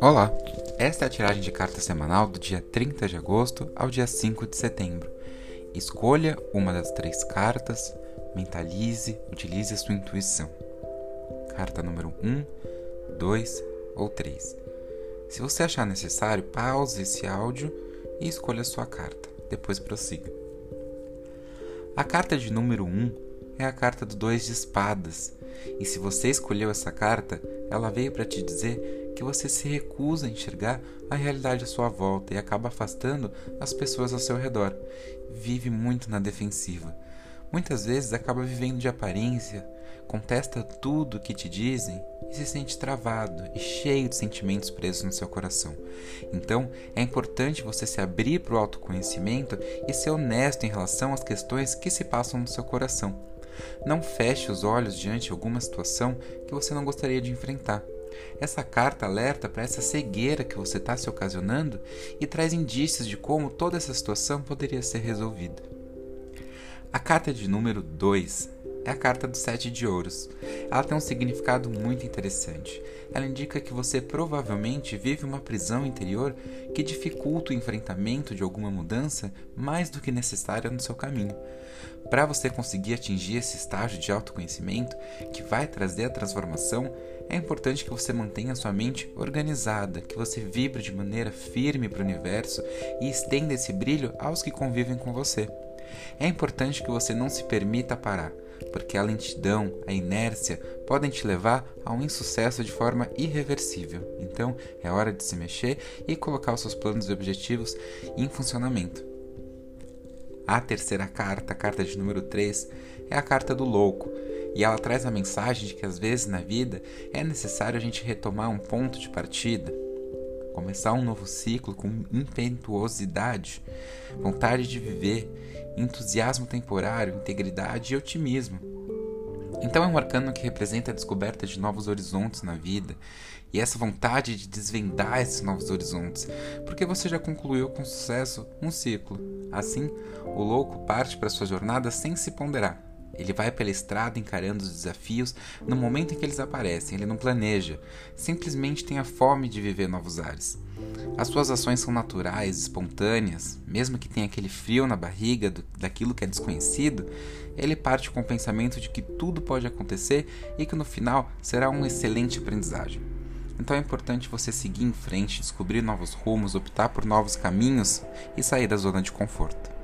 Olá! Esta é a tiragem de carta semanal do dia 30 de agosto ao dia 5 de setembro. Escolha uma das três cartas, mentalize, utilize a sua intuição. Carta número 1, 2 ou 3. Se você achar necessário, pause esse áudio e escolha a sua carta. Depois prossiga. A carta de número 1 é a carta do Dois de Espadas. E se você escolheu essa carta, ela veio para te dizer que você se recusa a enxergar a realidade à sua volta e acaba afastando as pessoas ao seu redor. Vive muito na defensiva. Muitas vezes acaba vivendo de aparência, contesta tudo o que te dizem e se sente travado e cheio de sentimentos presos no seu coração. Então, é importante você se abrir para o autoconhecimento e ser honesto em relação às questões que se passam no seu coração. Não feche os olhos diante de alguma situação que você não gostaria de enfrentar. Essa carta alerta para essa cegueira que você está se ocasionando e traz indícios de como toda essa situação poderia ser resolvida. A carta de número 2 é a carta do Sete de Ouros. Ela tem um significado muito interessante. Ela indica que você provavelmente vive uma prisão interior que dificulta o enfrentamento de alguma mudança mais do que necessária no seu caminho. Para você conseguir atingir esse estágio de autoconhecimento que vai trazer a transformação, é importante que você mantenha sua mente organizada, que você vibre de maneira firme para o universo e estenda esse brilho aos que convivem com você. É importante que você não se permita parar, porque a lentidão, a inércia podem te levar a um insucesso de forma irreversível. Então, é hora de se mexer e colocar os seus planos e objetivos em funcionamento. A terceira carta, a carta de número 3, é a carta do louco, e ela traz a mensagem de que às vezes na vida é necessário a gente retomar um ponto de partida, começar um novo ciclo com impetuosidade, vontade de viver, entusiasmo temporário, integridade e otimismo. Então é um arcano que representa a descoberta de novos horizontes na vida e essa vontade de desvendar esses novos horizontes, porque você já concluiu com sucesso um ciclo. Assim, o louco parte para sua jornada sem se ponderar. Ele vai pela estrada encarando os desafios no momento em que eles aparecem. Ele não planeja, simplesmente tem a fome de viver novos ares. As suas ações são naturais, espontâneas, mesmo que tenha aquele frio na barriga do, daquilo que é desconhecido, ele parte com o pensamento de que tudo pode acontecer e que no final será uma excelente aprendizagem. Então é importante você seguir em frente, descobrir novos rumos, optar por novos caminhos e sair da zona de conforto.